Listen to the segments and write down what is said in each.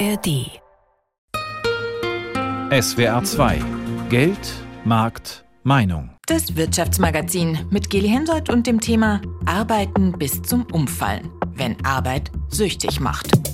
ARD. SWR 2 Geld, Markt, Meinung. Das Wirtschaftsmagazin mit Geli Hensoldt und dem Thema Arbeiten bis zum Umfallen, wenn Arbeit süchtig macht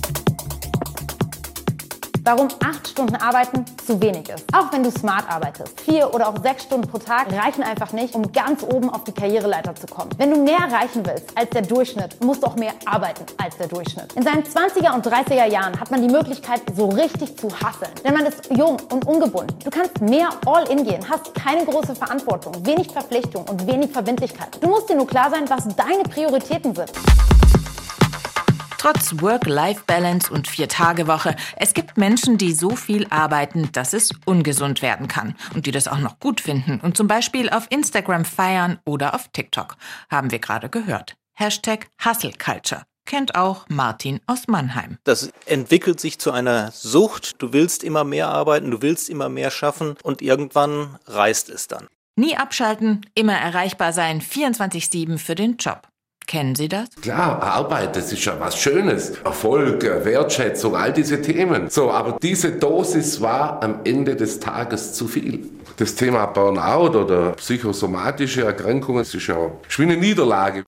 warum acht Stunden Arbeiten zu wenig ist. Auch wenn du smart arbeitest. Vier oder auch sechs Stunden pro Tag reichen einfach nicht, um ganz oben auf die Karriereleiter zu kommen. Wenn du mehr erreichen willst als der Durchschnitt, musst du auch mehr arbeiten als der Durchschnitt. In seinen 20er und 30er Jahren hat man die Möglichkeit, so richtig zu hasseln. Denn man ist jung und ungebunden. Du kannst mehr All-In gehen, hast keine große Verantwortung, wenig Verpflichtung und wenig Verbindlichkeit. Du musst dir nur klar sein, was deine Prioritäten sind. Trotz Work-Life-Balance und Vier-Tage-Woche, es gibt Menschen, die so viel arbeiten, dass es ungesund werden kann und die das auch noch gut finden und zum Beispiel auf Instagram feiern oder auf TikTok, haben wir gerade gehört. Hashtag Hustle Culture kennt auch Martin aus Mannheim. Das entwickelt sich zu einer Sucht. Du willst immer mehr arbeiten, du willst immer mehr schaffen und irgendwann reißt es dann. Nie abschalten, immer erreichbar sein, 24-7 für den Job. Kennen Sie das? Klar, Arbeit, das ist ja was Schönes. Erfolg, Wertschätzung, all diese Themen. So, aber diese Dosis war am Ende des Tages zu viel. Das Thema Burnout oder psychosomatische Erkrankungen, ist ja wie eine Niederlage.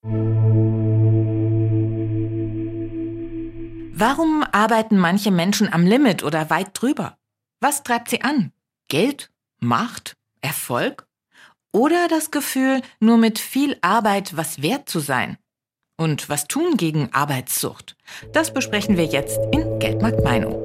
Warum arbeiten manche Menschen am Limit oder weit drüber? Was treibt sie an? Geld? Macht? Erfolg? Oder das Gefühl, nur mit viel Arbeit was wert zu sein? Und was tun gegen Arbeitssucht? Das besprechen wir jetzt in Geldmarkt Meinung.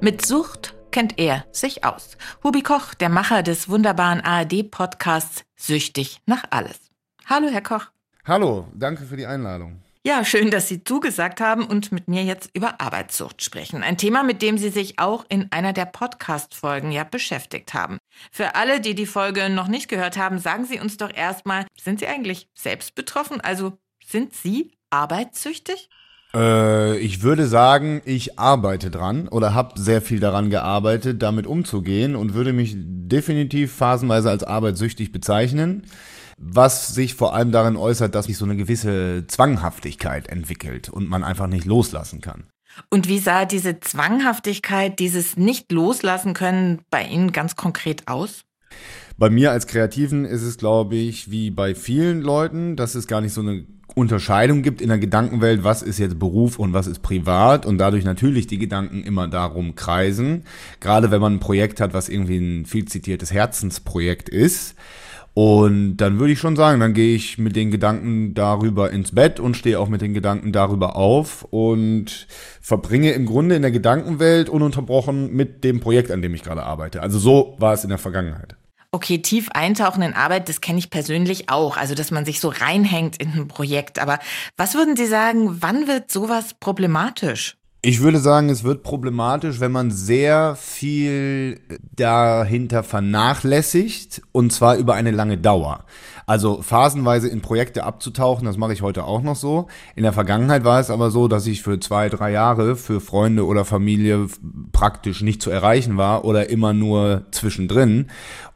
Mit Sucht kennt er sich aus. Hubi Koch, der Macher des wunderbaren ARD-Podcasts Süchtig nach alles. Hallo, Herr Koch. Hallo, danke für die Einladung. Ja, schön, dass Sie zugesagt haben und mit mir jetzt über Arbeitssucht sprechen. Ein Thema, mit dem Sie sich auch in einer der Podcast-Folgen ja beschäftigt haben. Für alle, die die Folge noch nicht gehört haben, sagen Sie uns doch erstmal, sind Sie eigentlich selbst betroffen? Also sind Sie arbeitssüchtig? Äh, ich würde sagen, ich arbeite dran oder habe sehr viel daran gearbeitet, damit umzugehen und würde mich definitiv phasenweise als arbeitssüchtig bezeichnen was sich vor allem darin äußert, dass sich so eine gewisse Zwanghaftigkeit entwickelt und man einfach nicht loslassen kann. Und wie sah diese Zwanghaftigkeit, dieses Nicht-Loslassen können bei Ihnen ganz konkret aus? Bei mir als Kreativen ist es, glaube ich, wie bei vielen Leuten, dass es gar nicht so eine Unterscheidung gibt in der Gedankenwelt, was ist jetzt Beruf und was ist privat und dadurch natürlich die Gedanken immer darum kreisen. Gerade wenn man ein Projekt hat, was irgendwie ein viel zitiertes Herzensprojekt ist, und dann würde ich schon sagen, dann gehe ich mit den Gedanken darüber ins Bett und stehe auch mit den Gedanken darüber auf und verbringe im Grunde in der Gedankenwelt ununterbrochen mit dem Projekt, an dem ich gerade arbeite. Also so war es in der Vergangenheit. Okay, tief eintauchen in Arbeit, das kenne ich persönlich auch. Also, dass man sich so reinhängt in ein Projekt. Aber was würden Sie sagen, wann wird sowas problematisch? Ich würde sagen, es wird problematisch, wenn man sehr viel dahinter vernachlässigt und zwar über eine lange Dauer. Also phasenweise in Projekte abzutauchen, das mache ich heute auch noch so. In der Vergangenheit war es aber so, dass ich für zwei, drei Jahre für Freunde oder Familie praktisch nicht zu erreichen war oder immer nur zwischendrin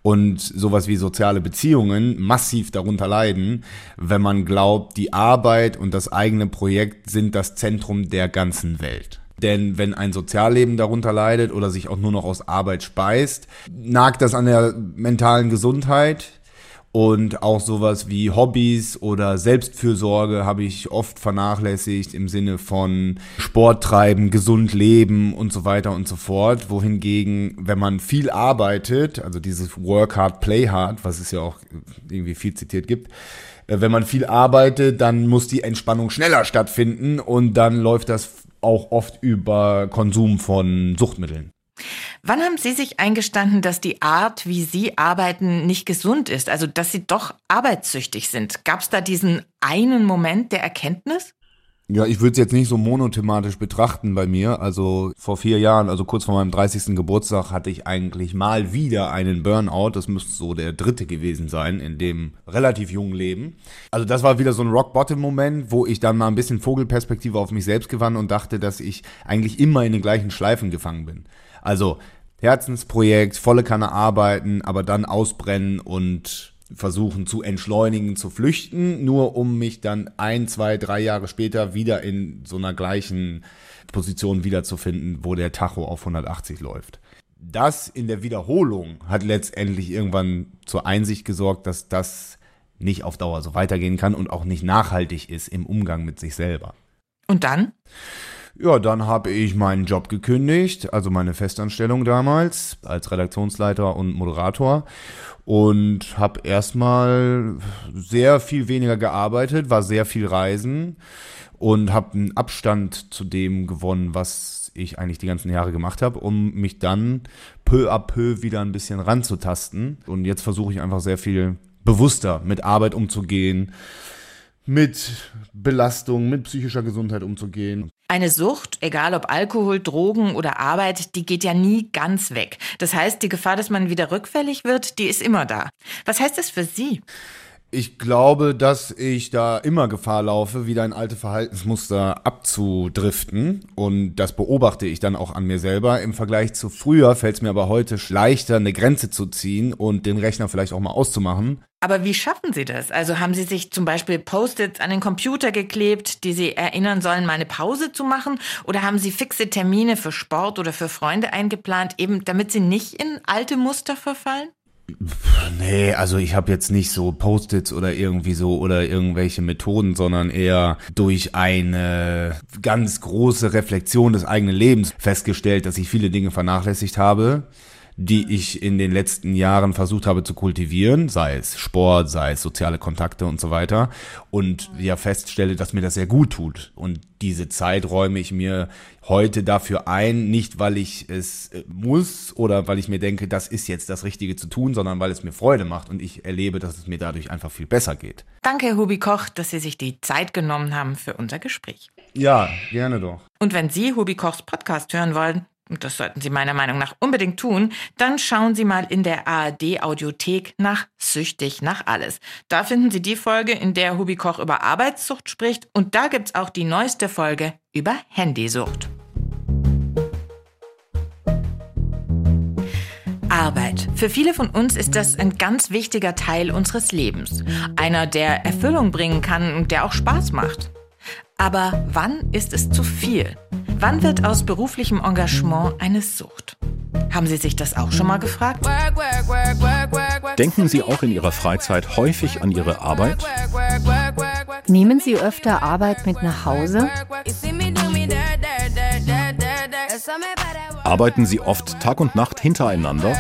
und sowas wie soziale Beziehungen massiv darunter leiden, wenn man glaubt, die Arbeit und das eigene Projekt sind das Zentrum der ganzen Welt. Denn wenn ein Sozialleben darunter leidet oder sich auch nur noch aus Arbeit speist, nagt das an der mentalen Gesundheit, und auch sowas wie Hobbys oder Selbstfürsorge habe ich oft vernachlässigt im Sinne von Sport treiben, gesund leben und so weiter und so fort. Wohingegen, wenn man viel arbeitet, also dieses Work hard, play hard, was es ja auch irgendwie viel zitiert gibt, äh, wenn man viel arbeitet, dann muss die Entspannung schneller stattfinden und dann läuft das auch oft über Konsum von Suchtmitteln. Wann haben Sie sich eingestanden, dass die Art, wie Sie arbeiten, nicht gesund ist? Also, dass Sie doch arbeitssüchtig sind? Gab es da diesen einen Moment der Erkenntnis? Ja, ich würde es jetzt nicht so monothematisch betrachten bei mir. Also vor vier Jahren, also kurz vor meinem 30. Geburtstag, hatte ich eigentlich mal wieder einen Burnout. Das müsste so der dritte gewesen sein in dem relativ jungen Leben. Also das war wieder so ein Rock-Bottom-Moment, wo ich dann mal ein bisschen Vogelperspektive auf mich selbst gewann und dachte, dass ich eigentlich immer in den gleichen Schleifen gefangen bin. Also Herzensprojekt, volle Kanne arbeiten, aber dann ausbrennen und versuchen zu entschleunigen, zu flüchten, nur um mich dann ein, zwei, drei Jahre später wieder in so einer gleichen Position wiederzufinden, wo der Tacho auf 180 läuft. Das in der Wiederholung hat letztendlich irgendwann zur Einsicht gesorgt, dass das nicht auf Dauer so weitergehen kann und auch nicht nachhaltig ist im Umgang mit sich selber. Und dann? Ja, dann habe ich meinen Job gekündigt, also meine Festanstellung damals als Redaktionsleiter und Moderator und habe erstmal sehr viel weniger gearbeitet, war sehr viel reisen und habe einen Abstand zu dem gewonnen, was ich eigentlich die ganzen Jahre gemacht habe, um mich dann peu à peu wieder ein bisschen ranzutasten. Und jetzt versuche ich einfach sehr viel bewusster mit Arbeit umzugehen, mit Belastung, mit psychischer Gesundheit umzugehen. Eine Sucht, egal ob Alkohol, Drogen oder Arbeit, die geht ja nie ganz weg. Das heißt, die Gefahr, dass man wieder rückfällig wird, die ist immer da. Was heißt das für Sie? Ich glaube, dass ich da immer Gefahr laufe, wieder in alte Verhaltensmuster abzudriften. Und das beobachte ich dann auch an mir selber. Im Vergleich zu früher fällt es mir aber heute leichter, eine Grenze zu ziehen und den Rechner vielleicht auch mal auszumachen. Aber wie schaffen Sie das? Also haben Sie sich zum Beispiel Post-its an den Computer geklebt, die Sie erinnern sollen, mal eine Pause zu machen? Oder haben Sie fixe Termine für Sport oder für Freunde eingeplant, eben damit Sie nicht in alte Muster verfallen? Nee, also ich habe jetzt nicht so Post-its oder irgendwie so oder irgendwelche Methoden, sondern eher durch eine ganz große Reflexion des eigenen Lebens festgestellt, dass ich viele Dinge vernachlässigt habe die ich in den letzten Jahren versucht habe zu kultivieren, sei es Sport, sei es soziale Kontakte und so weiter. Und ja feststelle, dass mir das sehr gut tut. Und diese Zeit räume ich mir heute dafür ein, nicht weil ich es äh, muss oder weil ich mir denke, das ist jetzt das Richtige zu tun, sondern weil es mir Freude macht und ich erlebe, dass es mir dadurch einfach viel besser geht. Danke, Hubi Koch, dass Sie sich die Zeit genommen haben für unser Gespräch. Ja, gerne doch. Und wenn Sie Hubi Kochs Podcast hören wollen, und das sollten Sie meiner Meinung nach unbedingt tun, dann schauen Sie mal in der ARD Audiothek nach Süchtig nach alles. Da finden Sie die Folge, in der Hubi Koch über Arbeitssucht spricht und da gibt's auch die neueste Folge über Handysucht. Arbeit. Für viele von uns ist das ein ganz wichtiger Teil unseres Lebens. Einer, der Erfüllung bringen kann und der auch Spaß macht. Aber wann ist es zu viel? Wann wird aus beruflichem Engagement eine Sucht? Haben Sie sich das auch schon mal gefragt? Denken Sie auch in Ihrer Freizeit häufig an Ihre Arbeit? Nehmen Sie öfter Arbeit mit nach Hause? Arbeiten Sie oft Tag und Nacht hintereinander?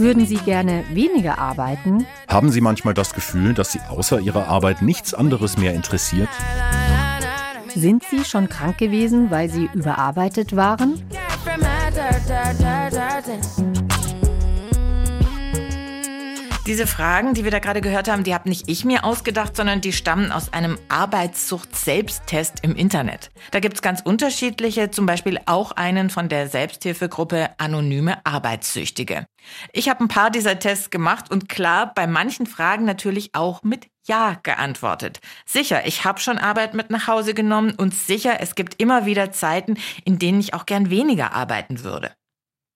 Würden Sie gerne weniger arbeiten? Haben Sie manchmal das Gefühl, dass Sie außer Ihrer Arbeit nichts anderes mehr interessiert? Sind Sie schon krank gewesen, weil Sie überarbeitet waren? Diese Fragen, die wir da gerade gehört haben, die habe nicht ich mir ausgedacht, sondern die stammen aus einem Arbeitssucht-Selbsttest im Internet. Da gibt's ganz unterschiedliche, zum Beispiel auch einen von der Selbsthilfegruppe Anonyme Arbeitssüchtige. Ich habe ein paar dieser Tests gemacht und klar, bei manchen Fragen natürlich auch mit Ja geantwortet. Sicher, ich habe schon Arbeit mit nach Hause genommen und sicher, es gibt immer wieder Zeiten, in denen ich auch gern weniger arbeiten würde.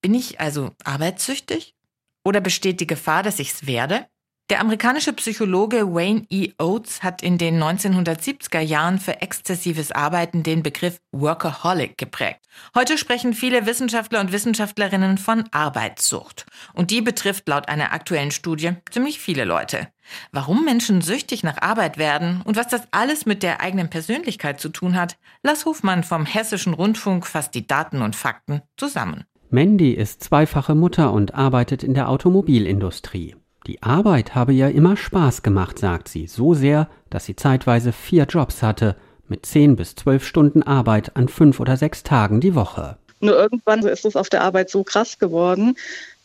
Bin ich also arbeitssüchtig? Oder besteht die Gefahr, dass ich es werde? Der amerikanische Psychologe Wayne E. Oates hat in den 1970er Jahren für exzessives Arbeiten den Begriff Workaholic geprägt. Heute sprechen viele Wissenschaftler und Wissenschaftlerinnen von Arbeitssucht. Und die betrifft laut einer aktuellen Studie ziemlich viele Leute. Warum Menschen süchtig nach Arbeit werden und was das alles mit der eigenen Persönlichkeit zu tun hat, Lars Hofmann vom Hessischen Rundfunk fasst die Daten und Fakten zusammen. Mandy ist zweifache Mutter und arbeitet in der Automobilindustrie. Die Arbeit habe ihr immer Spaß gemacht, sagt sie, so sehr, dass sie zeitweise vier Jobs hatte, mit zehn bis zwölf Stunden Arbeit an fünf oder sechs Tagen die Woche. Nur irgendwann ist es auf der Arbeit so krass geworden,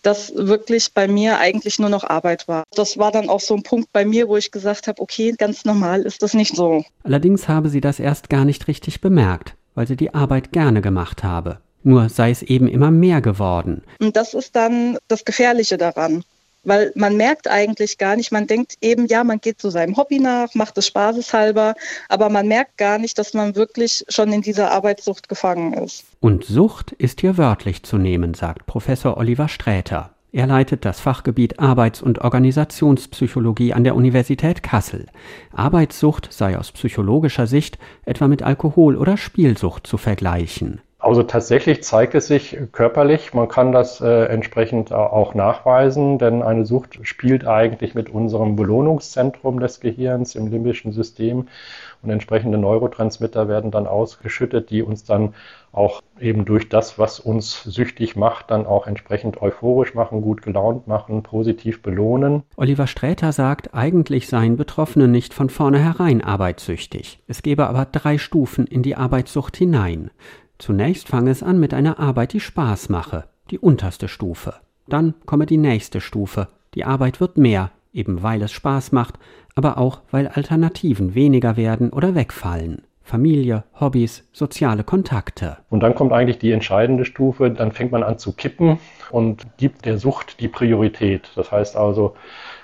dass wirklich bei mir eigentlich nur noch Arbeit war. Das war dann auch so ein Punkt bei mir, wo ich gesagt habe, okay, ganz normal ist das nicht so. Allerdings habe sie das erst gar nicht richtig bemerkt, weil sie die Arbeit gerne gemacht habe. Nur sei es eben immer mehr geworden. Und das ist dann das Gefährliche daran. Weil man merkt eigentlich gar nicht, man denkt eben, ja, man geht zu seinem Hobby nach, macht es spaßeshalber, aber man merkt gar nicht, dass man wirklich schon in dieser Arbeitssucht gefangen ist. Und Sucht ist hier wörtlich zu nehmen, sagt Professor Oliver Sträter. Er leitet das Fachgebiet Arbeits- und Organisationspsychologie an der Universität Kassel. Arbeitssucht sei aus psychologischer Sicht etwa mit Alkohol- oder Spielsucht zu vergleichen. Also tatsächlich zeigt es sich körperlich. Man kann das äh, entsprechend auch nachweisen, denn eine Sucht spielt eigentlich mit unserem Belohnungszentrum des Gehirns im limbischen System und entsprechende Neurotransmitter werden dann ausgeschüttet, die uns dann auch eben durch das, was uns süchtig macht, dann auch entsprechend euphorisch machen, gut gelaunt machen, positiv belohnen. Oliver Sträter sagt, eigentlich seien Betroffene nicht von vornherein arbeitssüchtig. Es gebe aber drei Stufen in die Arbeitssucht hinein. Zunächst fange es an mit einer Arbeit, die Spaß mache, die unterste Stufe. Dann komme die nächste Stufe. Die Arbeit wird mehr, eben weil es Spaß macht, aber auch weil Alternativen weniger werden oder wegfallen. Familie, Hobbys, soziale Kontakte. Und dann kommt eigentlich die entscheidende Stufe, dann fängt man an zu kippen und gibt der Sucht die Priorität. Das heißt also,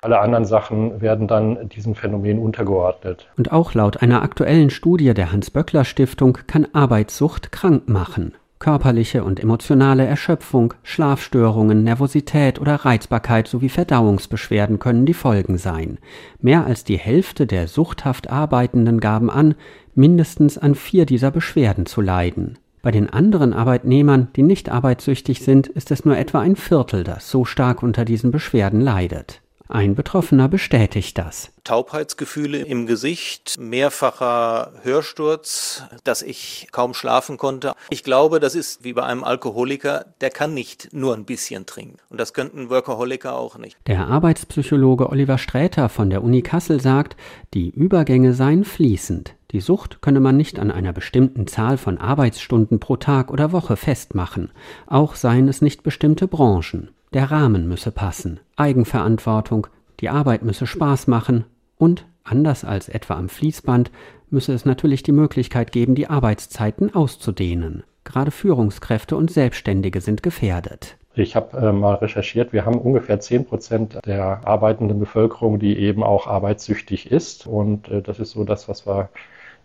alle anderen Sachen werden dann diesem Phänomen untergeordnet. Und auch laut einer aktuellen Studie der Hans-Böckler-Stiftung kann Arbeitssucht krank machen. Körperliche und emotionale Erschöpfung, Schlafstörungen, Nervosität oder Reizbarkeit sowie Verdauungsbeschwerden können die Folgen sein. Mehr als die Hälfte der suchthaft Arbeitenden gaben an, mindestens an vier dieser Beschwerden zu leiden. Bei den anderen Arbeitnehmern, die nicht arbeitssüchtig sind, ist es nur etwa ein Viertel, das so stark unter diesen Beschwerden leidet. Ein Betroffener bestätigt das. Taubheitsgefühle im Gesicht, mehrfacher Hörsturz, dass ich kaum schlafen konnte. Ich glaube, das ist wie bei einem Alkoholiker, der kann nicht nur ein bisschen trinken. Und das könnten Workaholiker auch nicht. Der Arbeitspsychologe Oliver Sträter von der Uni Kassel sagt, die Übergänge seien fließend. Die Sucht könne man nicht an einer bestimmten Zahl von Arbeitsstunden pro Tag oder Woche festmachen. Auch seien es nicht bestimmte Branchen. Der Rahmen müsse passen, Eigenverantwortung, die Arbeit müsse Spaß machen und, anders als etwa am Fließband, müsse es natürlich die Möglichkeit geben, die Arbeitszeiten auszudehnen. Gerade Führungskräfte und Selbstständige sind gefährdet. Ich habe äh, mal recherchiert, wir haben ungefähr 10 Prozent der arbeitenden Bevölkerung, die eben auch arbeitssüchtig ist. Und äh, das ist so das, was wir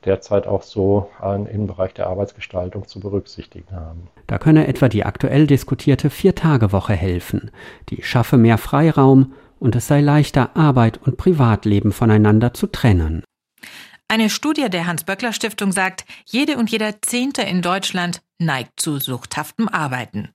derzeit auch so im Bereich der Arbeitsgestaltung zu berücksichtigen haben. Da könne etwa die aktuell diskutierte Vier-Tage-Woche helfen. Die schaffe mehr Freiraum und es sei leichter, Arbeit und Privatleben voneinander zu trennen. Eine Studie der Hans-Böckler-Stiftung sagt, jede und jeder Zehnte in Deutschland neigt zu suchthaftem Arbeiten.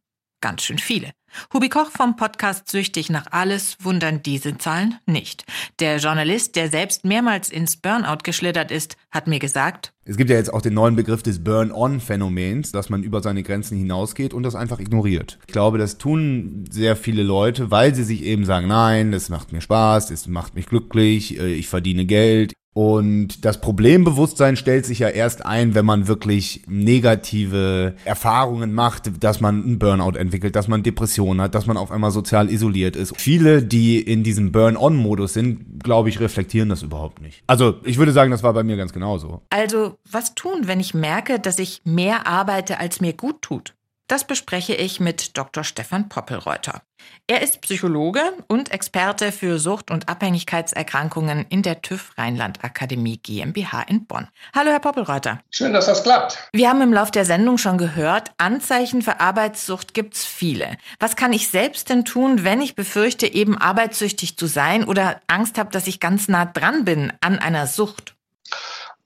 Ganz schön viele. Hubi Koch vom Podcast Süchtig nach alles wundern diese Zahlen nicht. Der Journalist, der selbst mehrmals ins Burnout geschlittert ist, hat mir gesagt, es gibt ja jetzt auch den neuen Begriff des Burn-on-Phänomens, dass man über seine Grenzen hinausgeht und das einfach ignoriert. Ich glaube, das tun sehr viele Leute, weil sie sich eben sagen, nein, das macht mir Spaß, das macht mich glücklich, äh, ich verdiene Geld, und das Problembewusstsein stellt sich ja erst ein, wenn man wirklich negative Erfahrungen macht, dass man einen Burnout entwickelt, dass man Depressionen hat, dass man auf einmal sozial isoliert ist. Viele, die in diesem Burn-on-Modus sind, glaube ich, reflektieren das überhaupt nicht. Also ich würde sagen, das war bei mir ganz genauso. Also was tun, wenn ich merke, dass ich mehr arbeite, als mir gut tut? Das bespreche ich mit Dr. Stefan Poppelreuter. Er ist Psychologe und Experte für Sucht- und Abhängigkeitserkrankungen in der TÜV Rheinland Akademie GmbH in Bonn. Hallo, Herr Poppelreuter. Schön, dass das klappt. Wir haben im Lauf der Sendung schon gehört, Anzeichen für Arbeitssucht gibt's viele. Was kann ich selbst denn tun, wenn ich befürchte, eben arbeitssüchtig zu sein oder Angst habe, dass ich ganz nah dran bin an einer Sucht?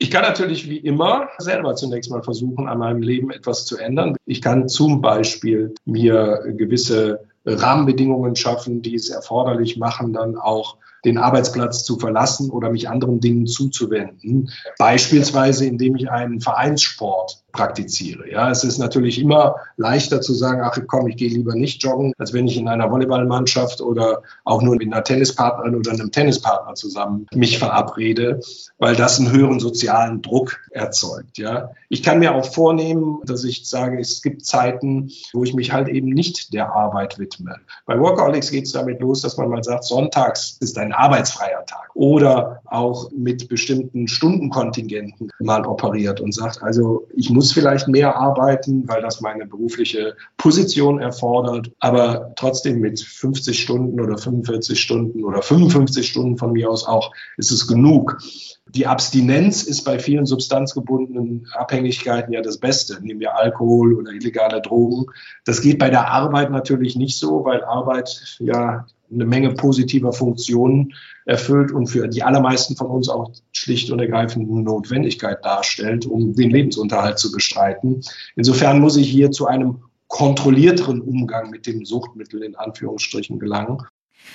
Ich kann natürlich wie immer selber zunächst mal versuchen, an meinem Leben etwas zu ändern. Ich kann zum Beispiel mir gewisse Rahmenbedingungen schaffen, die es erforderlich machen, dann auch den Arbeitsplatz zu verlassen oder mich anderen Dingen zuzuwenden. Beispielsweise, indem ich einen Vereinssport praktiziere. Ja, es ist natürlich immer leichter zu sagen, ach komm, ich gehe lieber nicht joggen, als wenn ich in einer Volleyballmannschaft oder auch nur mit einer Tennispartnerin oder einem Tennispartner zusammen mich verabrede, weil das einen höheren sozialen Druck erzeugt. Ja, ich kann mir auch vornehmen, dass ich sage, es gibt Zeiten, wo ich mich halt eben nicht der Arbeit widme. Bei Workaholics geht es damit los, dass man mal sagt, sonntags ist ein arbeitsfreier Tag oder auch mit bestimmten Stundenkontingenten mal operiert und sagt, also ich muss muss vielleicht mehr arbeiten, weil das meine berufliche Position erfordert, aber trotzdem mit 50 Stunden oder 45 Stunden oder 55 Stunden von mir aus auch ist es genug. Die Abstinenz ist bei vielen substanzgebundenen Abhängigkeiten ja das Beste. Nehmen wir Alkohol oder illegale Drogen. Das geht bei der Arbeit natürlich nicht so, weil Arbeit ja eine Menge positiver Funktionen erfüllt und für die allermeisten von uns auch schlicht und ergreifend eine Notwendigkeit darstellt, um den Lebensunterhalt zu bestreiten. Insofern muss ich hier zu einem kontrollierteren Umgang mit dem Suchtmittel in Anführungsstrichen gelangen.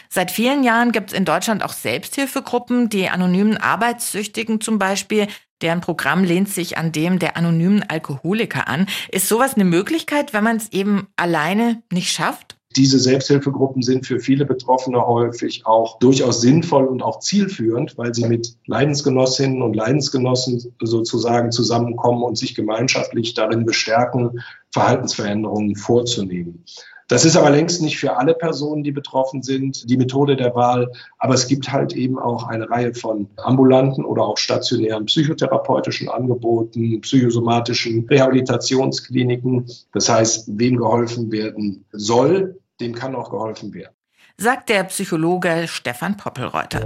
Seit vielen Jahren gibt es in Deutschland auch Selbsthilfegruppen, die anonymen Arbeitssüchtigen zum Beispiel. Deren Programm lehnt sich an dem der anonymen Alkoholiker an. Ist sowas eine Möglichkeit, wenn man es eben alleine nicht schafft? Diese Selbsthilfegruppen sind für viele Betroffene häufig auch durchaus sinnvoll und auch zielführend, weil sie mit Leidensgenossinnen und Leidensgenossen sozusagen zusammenkommen und sich gemeinschaftlich darin bestärken, Verhaltensveränderungen vorzunehmen. Das ist aber längst nicht für alle Personen, die betroffen sind, die Methode der Wahl. Aber es gibt halt eben auch eine Reihe von ambulanten oder auch stationären psychotherapeutischen Angeboten, psychosomatischen Rehabilitationskliniken. Das heißt, wem geholfen werden soll, dem kann auch geholfen werden. Sagt der Psychologe Stefan Poppelreuter.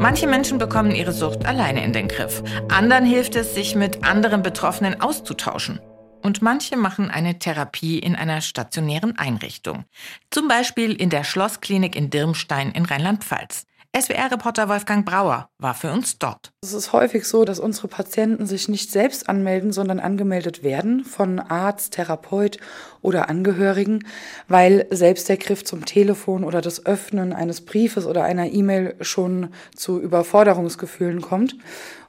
Manche Menschen bekommen ihre Sucht alleine in den Griff. Anderen hilft es, sich mit anderen Betroffenen auszutauschen. Und manche machen eine Therapie in einer stationären Einrichtung. Zum Beispiel in der Schlossklinik in Dirmstein in Rheinland-Pfalz. SWR-Reporter Wolfgang Brauer war für uns dort. Es ist häufig so, dass unsere Patienten sich nicht selbst anmelden, sondern angemeldet werden von Arzt, Therapeut oder Angehörigen, weil selbst der Griff zum Telefon oder das Öffnen eines Briefes oder einer E-Mail schon zu Überforderungsgefühlen kommt.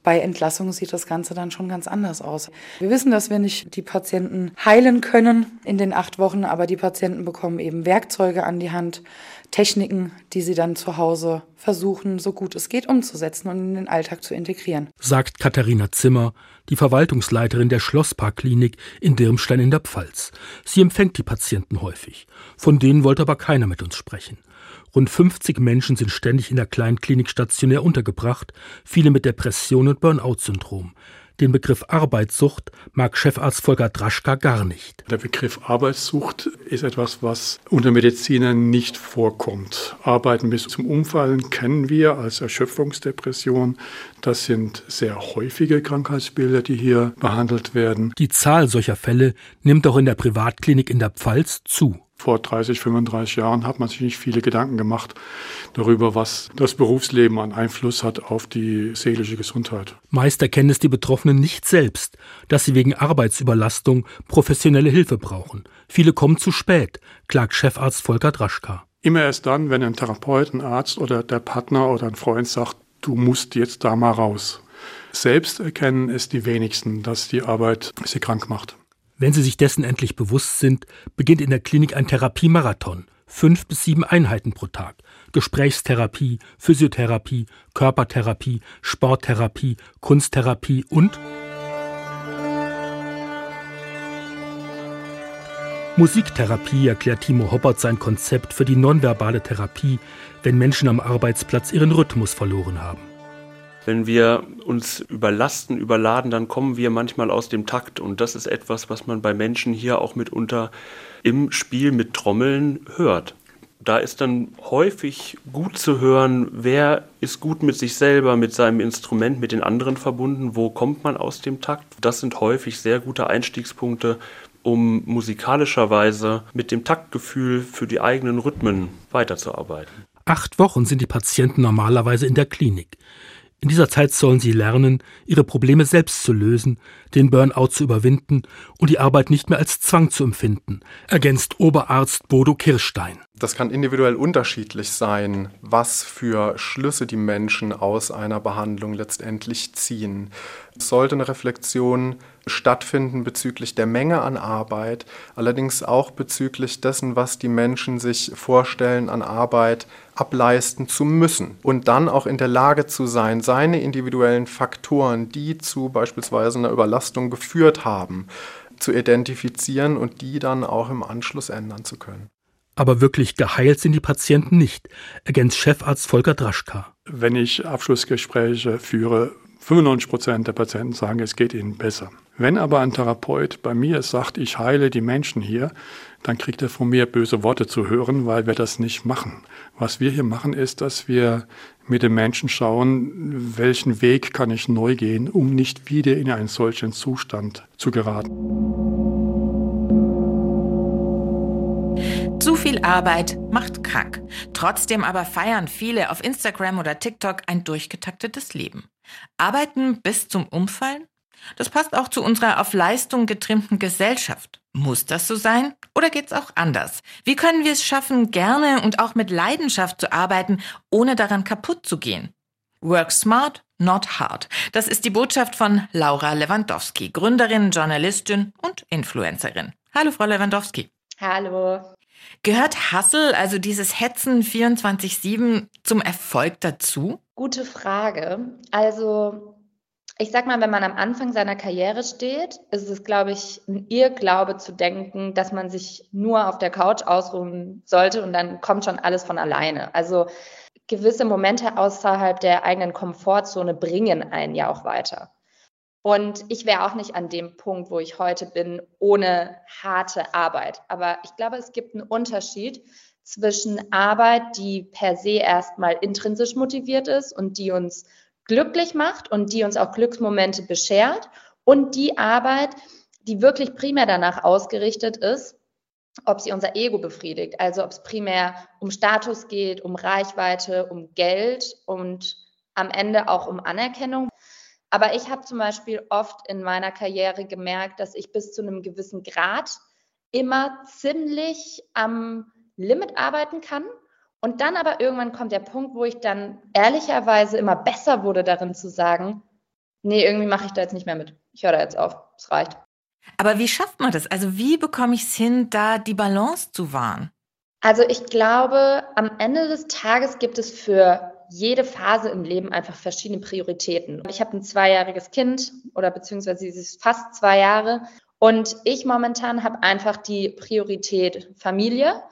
Bei Entlassung sieht das Ganze dann schon ganz anders aus. Wir wissen, dass wir nicht die Patienten heilen können in den acht Wochen, aber die Patienten bekommen eben Werkzeuge an die Hand, Techniken, die sie dann zu Hause versuchen, so gut es geht, umzusetzen und in den Alltag zu integrieren. Sagt Katharina Zimmer, die Verwaltungsleiterin der Schlossparkklinik in Dirmstein in der Pfalz. Sie empfängt die Patienten häufig. Von denen wollte aber keiner mit uns sprechen. Rund 50 Menschen sind ständig in der Kleinklinik stationär untergebracht, viele mit Depression und Burnout-Syndrom. Den Begriff Arbeitssucht mag Chefarzt Volker Draschka gar nicht. Der Begriff Arbeitssucht ist etwas, was unter Medizinern nicht vorkommt. Arbeiten bis zum Umfallen kennen wir als Erschöpfungsdepression. Das sind sehr häufige Krankheitsbilder, die hier behandelt werden. Die Zahl solcher Fälle nimmt auch in der Privatklinik in der Pfalz zu vor 30, 35 Jahren hat man sich nicht viele Gedanken gemacht darüber, was das Berufsleben an Einfluss hat auf die seelische Gesundheit. Meist erkennen es die Betroffenen nicht selbst, dass sie wegen Arbeitsüberlastung professionelle Hilfe brauchen. Viele kommen zu spät, klagt Chefarzt Volker Draschka. Immer erst dann, wenn ein Therapeut, ein Arzt oder der Partner oder ein Freund sagt, du musst jetzt da mal raus. Selbst erkennen es die wenigsten, dass die Arbeit sie krank macht. Wenn Sie sich dessen endlich bewusst sind, beginnt in der Klinik ein Therapiemarathon. Fünf bis sieben Einheiten pro Tag. Gesprächstherapie, Physiotherapie, Körpertherapie, Sporttherapie, Kunsttherapie und Musiktherapie erklärt Timo Hoppert sein Konzept für die nonverbale Therapie, wenn Menschen am Arbeitsplatz ihren Rhythmus verloren haben. Wenn wir uns überlasten, überladen, dann kommen wir manchmal aus dem Takt. Und das ist etwas, was man bei Menschen hier auch mitunter im Spiel mit Trommeln hört. Da ist dann häufig gut zu hören, wer ist gut mit sich selber, mit seinem Instrument, mit den anderen verbunden, wo kommt man aus dem Takt. Das sind häufig sehr gute Einstiegspunkte, um musikalischerweise mit dem Taktgefühl für die eigenen Rhythmen weiterzuarbeiten. Acht Wochen sind die Patienten normalerweise in der Klinik. In dieser Zeit sollen sie lernen, ihre Probleme selbst zu lösen, den Burnout zu überwinden und die Arbeit nicht mehr als Zwang zu empfinden, ergänzt Oberarzt Bodo Kirstein. Das kann individuell unterschiedlich sein, was für Schlüsse die Menschen aus einer Behandlung letztendlich ziehen. Es sollte eine Reflexion stattfinden bezüglich der Menge an Arbeit, allerdings auch bezüglich dessen, was die Menschen sich vorstellen an Arbeit ableisten zu müssen und dann auch in der Lage zu sein, seine individuellen Faktoren, die zu beispielsweise einer Überlastung geführt haben, zu identifizieren und die dann auch im Anschluss ändern zu können. Aber wirklich geheilt sind die Patienten nicht, ergänzt Chefarzt Volker Draschka. Wenn ich Abschlussgespräche führe, 95 Prozent der Patienten sagen, es geht ihnen besser. Wenn aber ein Therapeut bei mir sagt, ich heile die Menschen hier, dann kriegt er von mir böse Worte zu hören, weil wir das nicht machen. Was wir hier machen, ist, dass wir mit den Menschen schauen, welchen Weg kann ich neu gehen, um nicht wieder in einen solchen Zustand zu geraten. Zu viel Arbeit macht krank. Trotzdem aber feiern viele auf Instagram oder TikTok ein durchgetaktetes Leben. Arbeiten bis zum Umfallen? Das passt auch zu unserer auf Leistung getrimmten Gesellschaft. Muss das so sein? Oder geht's auch anders? Wie können wir es schaffen, gerne und auch mit Leidenschaft zu arbeiten, ohne daran kaputt zu gehen? Work smart, not hard. Das ist die Botschaft von Laura Lewandowski, Gründerin, Journalistin und Influencerin. Hallo, Frau Lewandowski. Hallo. Gehört Hustle, also dieses Hetzen 24-7, zum Erfolg dazu? Gute Frage. Also ich sag mal, wenn man am Anfang seiner Karriere steht, ist es, glaube ich, ein Irrglaube zu denken, dass man sich nur auf der Couch ausruhen sollte und dann kommt schon alles von alleine. Also gewisse Momente außerhalb der eigenen Komfortzone bringen einen ja auch weiter. Und ich wäre auch nicht an dem Punkt, wo ich heute bin, ohne harte Arbeit. Aber ich glaube, es gibt einen Unterschied zwischen Arbeit, die per se erstmal intrinsisch motiviert ist und die uns glücklich macht und die uns auch Glücksmomente beschert und die Arbeit, die wirklich primär danach ausgerichtet ist, ob sie unser Ego befriedigt, also ob es primär um Status geht, um Reichweite, um Geld und am Ende auch um Anerkennung. Aber ich habe zum Beispiel oft in meiner Karriere gemerkt, dass ich bis zu einem gewissen Grad immer ziemlich am Limit arbeiten kann und dann aber irgendwann kommt der Punkt, wo ich dann ehrlicherweise immer besser wurde darin zu sagen, nee, irgendwie mache ich da jetzt nicht mehr mit. Ich höre da jetzt auf. Es reicht. Aber wie schafft man das? Also wie bekomme ich es hin, da die Balance zu wahren? Also ich glaube, am Ende des Tages gibt es für jede Phase im Leben einfach verschiedene Prioritäten. Ich habe ein zweijähriges Kind oder beziehungsweise sie ist fast zwei Jahre und ich momentan habe einfach die Priorität Familie.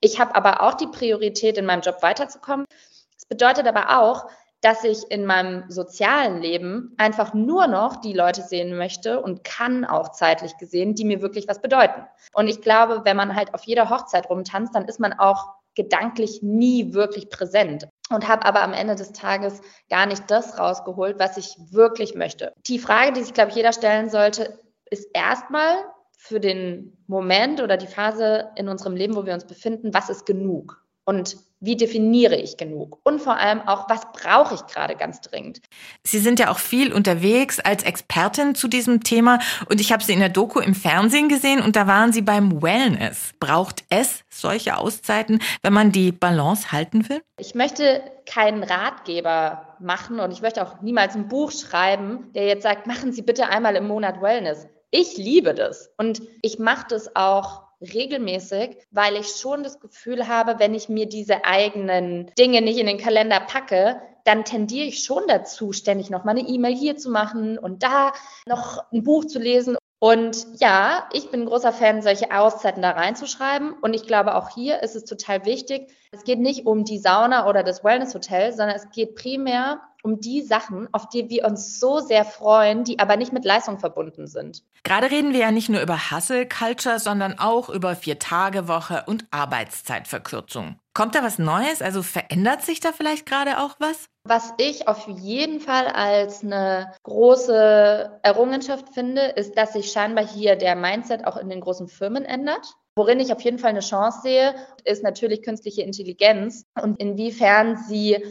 Ich habe aber auch die Priorität, in meinem Job weiterzukommen. Das bedeutet aber auch, dass ich in meinem sozialen Leben einfach nur noch die Leute sehen möchte und kann auch zeitlich gesehen, die mir wirklich was bedeuten. Und ich glaube, wenn man halt auf jeder Hochzeit rumtanzt, dann ist man auch gedanklich nie wirklich präsent und habe aber am Ende des Tages gar nicht das rausgeholt, was ich wirklich möchte. Die Frage, die sich, glaube ich, jeder stellen sollte, ist erstmal, für den Moment oder die Phase in unserem Leben, wo wir uns befinden, was ist genug? Und wie definiere ich genug? Und vor allem auch, was brauche ich gerade ganz dringend? Sie sind ja auch viel unterwegs als Expertin zu diesem Thema und ich habe Sie in der Doku im Fernsehen gesehen und da waren Sie beim Wellness. Braucht es solche Auszeiten, wenn man die Balance halten will? Ich möchte keinen Ratgeber machen und ich möchte auch niemals ein Buch schreiben, der jetzt sagt, machen Sie bitte einmal im Monat Wellness ich liebe das und ich mache das auch regelmäßig, weil ich schon das Gefühl habe, wenn ich mir diese eigenen Dinge nicht in den Kalender packe, dann tendiere ich schon dazu, ständig noch mal eine E-Mail hier zu machen und da noch ein Buch zu lesen. Und ja, ich bin ein großer Fan, solche Auszeiten da reinzuschreiben. Und ich glaube, auch hier ist es total wichtig. Es geht nicht um die Sauna oder das Wellness-Hotel, sondern es geht primär um die Sachen, auf die wir uns so sehr freuen, die aber nicht mit Leistung verbunden sind. Gerade reden wir ja nicht nur über Hustle Culture, sondern auch über Vier-Tage-Woche und Arbeitszeitverkürzung. Kommt da was Neues? Also verändert sich da vielleicht gerade auch was? Was ich auf jeden Fall als eine große Errungenschaft finde, ist, dass sich scheinbar hier der Mindset auch in den großen Firmen ändert. Worin ich auf jeden Fall eine Chance sehe, ist natürlich künstliche Intelligenz und inwiefern sie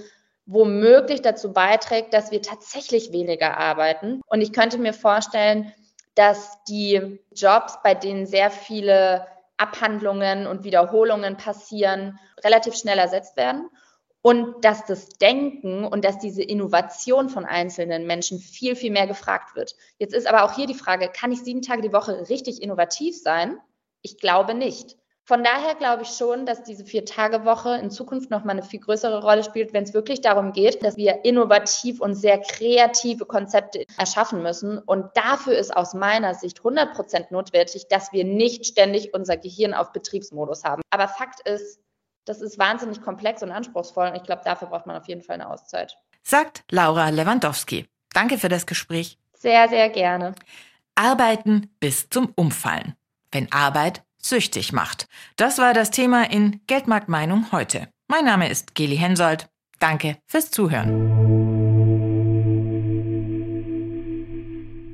womöglich dazu beiträgt, dass wir tatsächlich weniger arbeiten. Und ich könnte mir vorstellen, dass die Jobs, bei denen sehr viele Abhandlungen und Wiederholungen passieren, relativ schnell ersetzt werden und dass das Denken und dass diese Innovation von einzelnen Menschen viel, viel mehr gefragt wird. Jetzt ist aber auch hier die Frage, kann ich sieben Tage die Woche richtig innovativ sein? Ich glaube nicht. Von daher glaube ich schon, dass diese Vier-Tage-Woche in Zukunft noch mal eine viel größere Rolle spielt, wenn es wirklich darum geht, dass wir innovativ und sehr kreative Konzepte erschaffen müssen. Und dafür ist aus meiner Sicht 100 Prozent notwendig, dass wir nicht ständig unser Gehirn auf Betriebsmodus haben. Aber Fakt ist, das ist wahnsinnig komplex und anspruchsvoll. Und ich glaube, dafür braucht man auf jeden Fall eine Auszeit. Sagt Laura Lewandowski. Danke für das Gespräch. Sehr, sehr gerne. Arbeiten bis zum Umfallen. Wenn Arbeit süchtig macht. Das war das Thema in Geldmarktmeinung heute. Mein Name ist Geli Hensoldt. Danke fürs Zuhören.